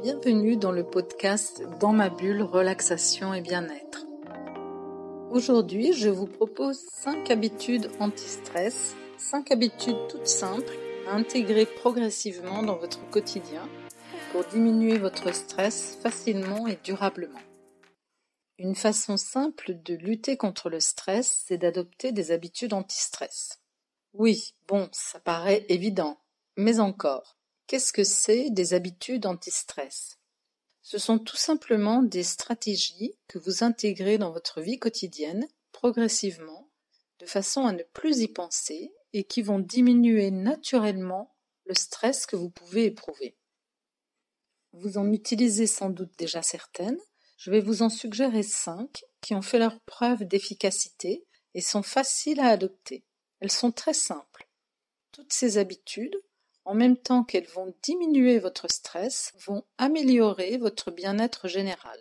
Bienvenue dans le podcast Dans ma bulle, relaxation et bien-être. Aujourd'hui, je vous propose 5 habitudes anti-stress, 5 habitudes toutes simples à intégrer progressivement dans votre quotidien pour diminuer votre stress facilement et durablement. Une façon simple de lutter contre le stress, c'est d'adopter des habitudes anti-stress. Oui, bon, ça paraît évident, mais encore. Qu'est-ce que c'est des habitudes anti-stress? Ce sont tout simplement des stratégies que vous intégrez dans votre vie quotidienne progressivement, de façon à ne plus y penser et qui vont diminuer naturellement le stress que vous pouvez éprouver. Vous en utilisez sans doute déjà certaines, je vais vous en suggérer cinq qui ont fait leur preuve d'efficacité et sont faciles à adopter. Elles sont très simples. Toutes ces habitudes en même temps qu'elles vont diminuer votre stress, vont améliorer votre bien-être général.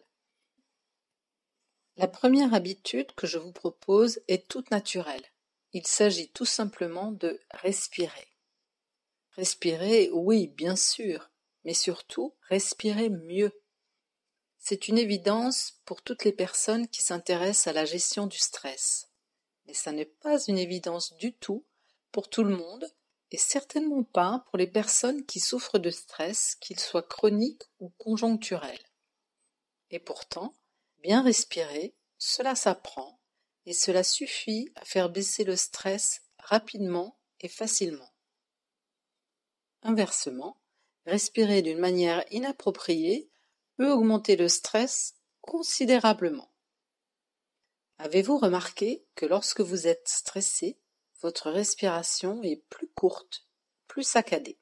La première habitude que je vous propose est toute naturelle. Il s'agit tout simplement de respirer. Respirer, oui, bien sûr, mais surtout respirer mieux. C'est une évidence pour toutes les personnes qui s'intéressent à la gestion du stress. Mais ça n'est pas une évidence du tout pour tout le monde et certainement pas pour les personnes qui souffrent de stress, qu'il soit chronique ou conjoncturel. Et pourtant, bien respirer, cela s'apprend, et cela suffit à faire baisser le stress rapidement et facilement. Inversement, respirer d'une manière inappropriée peut augmenter le stress considérablement. Avez-vous remarqué que lorsque vous êtes stressé, votre respiration est plus courte, plus saccadée.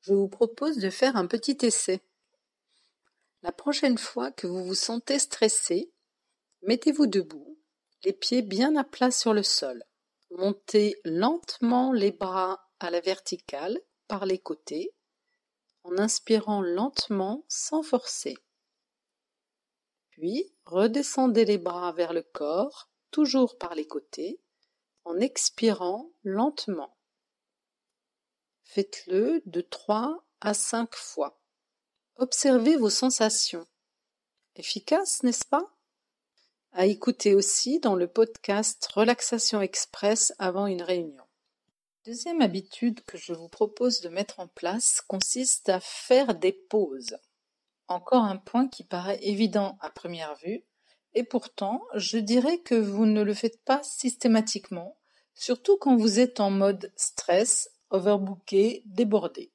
Je vous propose de faire un petit essai. La prochaine fois que vous vous sentez stressé, mettez-vous debout, les pieds bien à plat sur le sol. Montez lentement les bras à la verticale par les côtés en inspirant lentement sans forcer. Puis redescendez les bras vers le corps toujours par les côtés, en expirant lentement. Faites-le de trois à cinq fois. Observez vos sensations. Efficace, n'est-ce pas? À écouter aussi dans le podcast Relaxation Express avant une réunion. Deuxième habitude que je vous propose de mettre en place consiste à faire des pauses. Encore un point qui paraît évident à première vue, et pourtant, je dirais que vous ne le faites pas systématiquement, surtout quand vous êtes en mode stress, overbooké, débordé.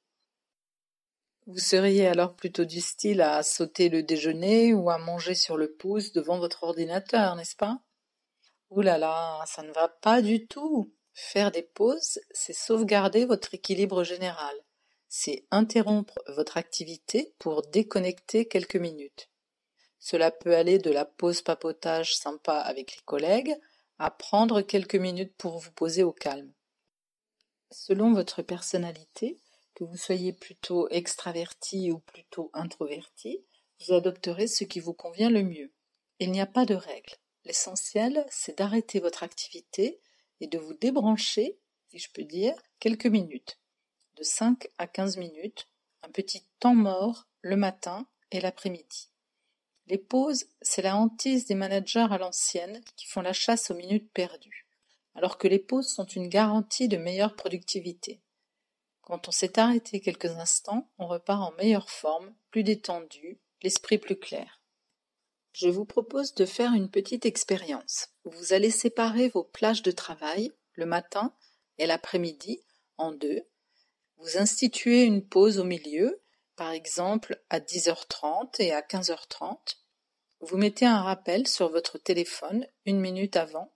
Vous seriez alors plutôt du style à sauter le déjeuner ou à manger sur le pouce devant votre ordinateur, n'est-ce pas? Ouh là là, ça ne va pas du tout. Faire des pauses, c'est sauvegarder votre équilibre général. C'est interrompre votre activité pour déconnecter quelques minutes. Cela peut aller de la pause papotage sympa avec les collègues à prendre quelques minutes pour vous poser au calme. Selon votre personnalité, que vous soyez plutôt extraverti ou plutôt introverti, vous adopterez ce qui vous convient le mieux. Il n'y a pas de règle. L'essentiel, c'est d'arrêter votre activité et de vous débrancher, si je peux dire, quelques minutes. De 5 à 15 minutes, un petit temps mort le matin et l'après-midi. Les pauses, c'est la hantise des managers à l'ancienne qui font la chasse aux minutes perdues, alors que les pauses sont une garantie de meilleure productivité. Quand on s'est arrêté quelques instants, on repart en meilleure forme, plus détendu, l'esprit plus clair. Je vous propose de faire une petite expérience. Vous allez séparer vos plages de travail, le matin et l'après-midi, en deux. Vous instituez une pause au milieu par exemple à 10h30 et à 15h30. Vous mettez un rappel sur votre téléphone une minute avant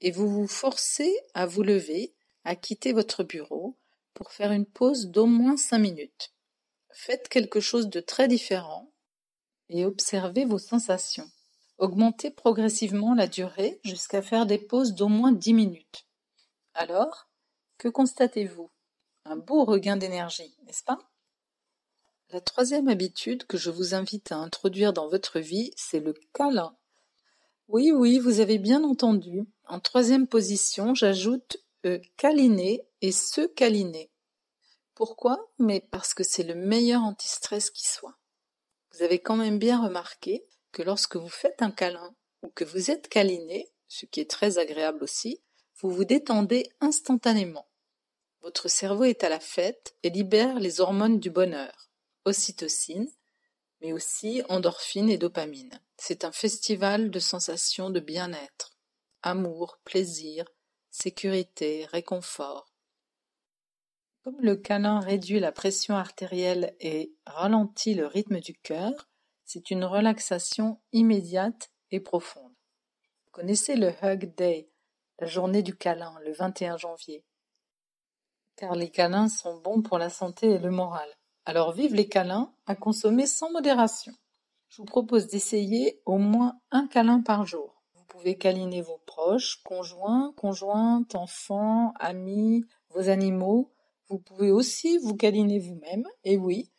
et vous vous forcez à vous lever, à quitter votre bureau pour faire une pause d'au moins 5 minutes. Faites quelque chose de très différent et observez vos sensations. Augmentez progressivement la durée jusqu'à faire des pauses d'au moins 10 minutes. Alors, que constatez-vous? Un beau regain d'énergie, n'est-ce pas? La troisième habitude que je vous invite à introduire dans votre vie, c'est le câlin. Oui, oui, vous avez bien entendu. En troisième position, j'ajoute e câliner et se câliner. Pourquoi? Mais parce que c'est le meilleur anti-stress qui soit. Vous avez quand même bien remarqué que lorsque vous faites un câlin ou que vous êtes câliné, ce qui est très agréable aussi, vous vous détendez instantanément. Votre cerveau est à la fête et libère les hormones du bonheur, ocytocine, mais aussi endorphine et dopamine. C'est un festival de sensations de bien-être, amour, plaisir, sécurité, réconfort. Comme le câlin réduit la pression artérielle et ralentit le rythme du cœur, c'est une relaxation immédiate et profonde. Vous connaissez le Hug Day, la journée du câlin, le 21 janvier. Car les câlins sont bons pour la santé et le moral. Alors vive les câlins à consommer sans modération. Je vous propose d'essayer au moins un câlin par jour. Vous pouvez câliner vos proches, conjoints, conjointes, enfants, amis, vos animaux. Vous pouvez aussi vous câliner vous-même, et oui,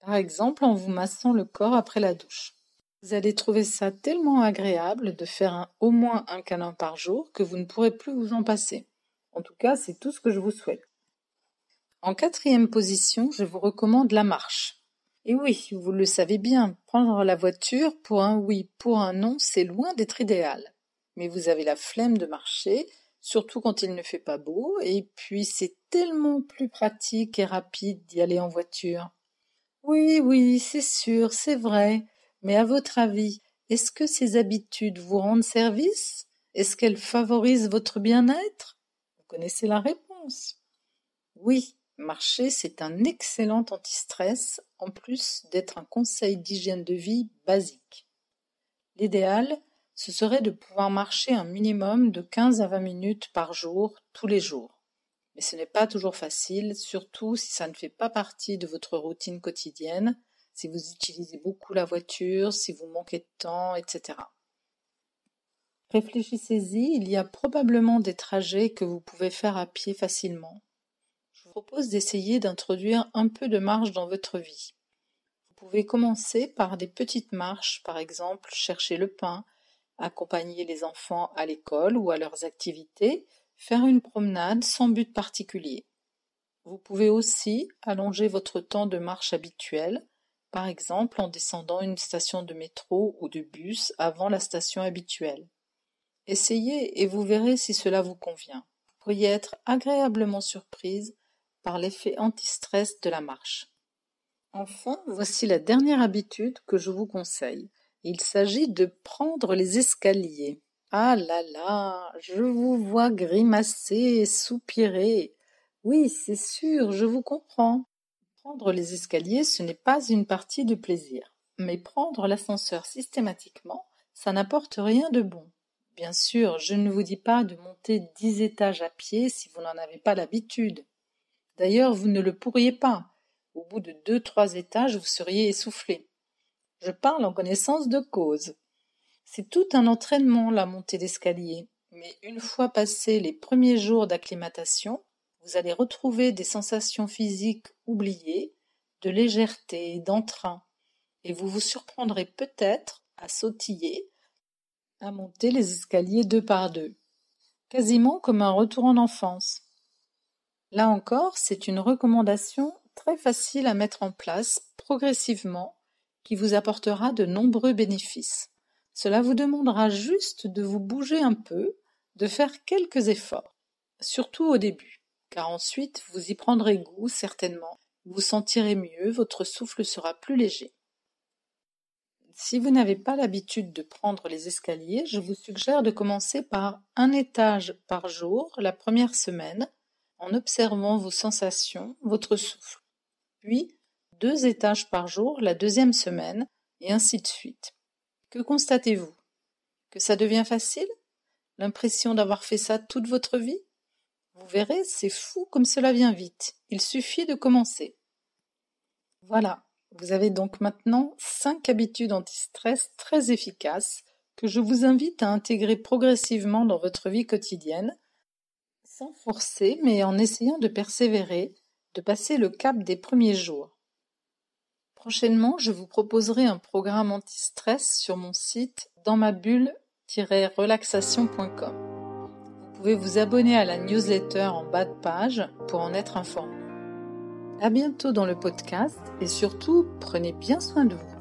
par exemple en vous massant le corps après la douche. Vous allez trouver ça tellement agréable de faire au moins un câlin par jour que vous ne pourrez plus vous en passer. En tout cas, c'est tout ce que je vous souhaite. En quatrième position, je vous recommande la marche. Et oui, vous le savez bien, prendre la voiture pour un oui, pour un non, c'est loin d'être idéal. Mais vous avez la flemme de marcher, surtout quand il ne fait pas beau, et puis c'est tellement plus pratique et rapide d'y aller en voiture. Oui, oui, c'est sûr, c'est vrai, mais à votre avis, est-ce que ces habitudes vous rendent service? Est-ce qu'elles favorisent votre bien-être? Vous connaissez la réponse. Oui, Marcher, c'est un excellent anti-stress, en plus d'être un conseil d'hygiène de vie basique. L'idéal, ce serait de pouvoir marcher un minimum de 15 à 20 minutes par jour, tous les jours. Mais ce n'est pas toujours facile, surtout si ça ne fait pas partie de votre routine quotidienne, si vous utilisez beaucoup la voiture, si vous manquez de temps, etc. Réfléchissez-y, il y a probablement des trajets que vous pouvez faire à pied facilement propose d'essayer d'introduire un peu de marche dans votre vie. Vous pouvez commencer par des petites marches, par exemple chercher le pain, accompagner les enfants à l'école ou à leurs activités, faire une promenade sans but particulier. Vous pouvez aussi allonger votre temps de marche habituel, par exemple en descendant une station de métro ou de bus avant la station habituelle. Essayez et vous verrez si cela vous convient. Vous pourriez être agréablement surprise l'effet anti-stress de la marche. Enfin, voici la dernière habitude que je vous conseille. Il s'agit de prendre les escaliers. Ah là là, je vous vois grimacer et soupirer. Oui, c'est sûr, je vous comprends. Prendre les escaliers, ce n'est pas une partie de plaisir. Mais prendre l'ascenseur systématiquement, ça n'apporte rien de bon. Bien sûr, je ne vous dis pas de monter dix étages à pied si vous n'en avez pas l'habitude. D'ailleurs, vous ne le pourriez pas. Au bout de deux, trois étages, vous seriez essoufflé. Je parle en connaissance de cause. C'est tout un entraînement, la montée d'escalier. Mais une fois passés les premiers jours d'acclimatation, vous allez retrouver des sensations physiques oubliées, de légèreté, d'entrain, et vous vous surprendrez peut-être à sautiller, à monter les escaliers deux par deux, quasiment comme un retour en enfance. Là encore, c'est une recommandation très facile à mettre en place progressivement qui vous apportera de nombreux bénéfices. Cela vous demandera juste de vous bouger un peu, de faire quelques efforts, surtout au début, car ensuite vous y prendrez goût certainement, vous sentirez mieux, votre souffle sera plus léger. Si vous n'avez pas l'habitude de prendre les escaliers, je vous suggère de commencer par un étage par jour la première semaine en observant vos sensations, votre souffle. Puis, deux étages par jour la deuxième semaine, et ainsi de suite. Que constatez-vous? Que ça devient facile? L'impression d'avoir fait ça toute votre vie? Vous verrez, c'est fou comme cela vient vite. Il suffit de commencer. Voilà, vous avez donc maintenant cinq habitudes anti-stress très efficaces que je vous invite à intégrer progressivement dans votre vie quotidienne sans forcer, mais en essayant de persévérer, de passer le cap des premiers jours. Prochainement, je vous proposerai un programme anti-stress sur mon site dans ma bulle-relaxation.com. Vous pouvez vous abonner à la newsletter en bas de page pour en être informé. À bientôt dans le podcast et surtout, prenez bien soin de vous.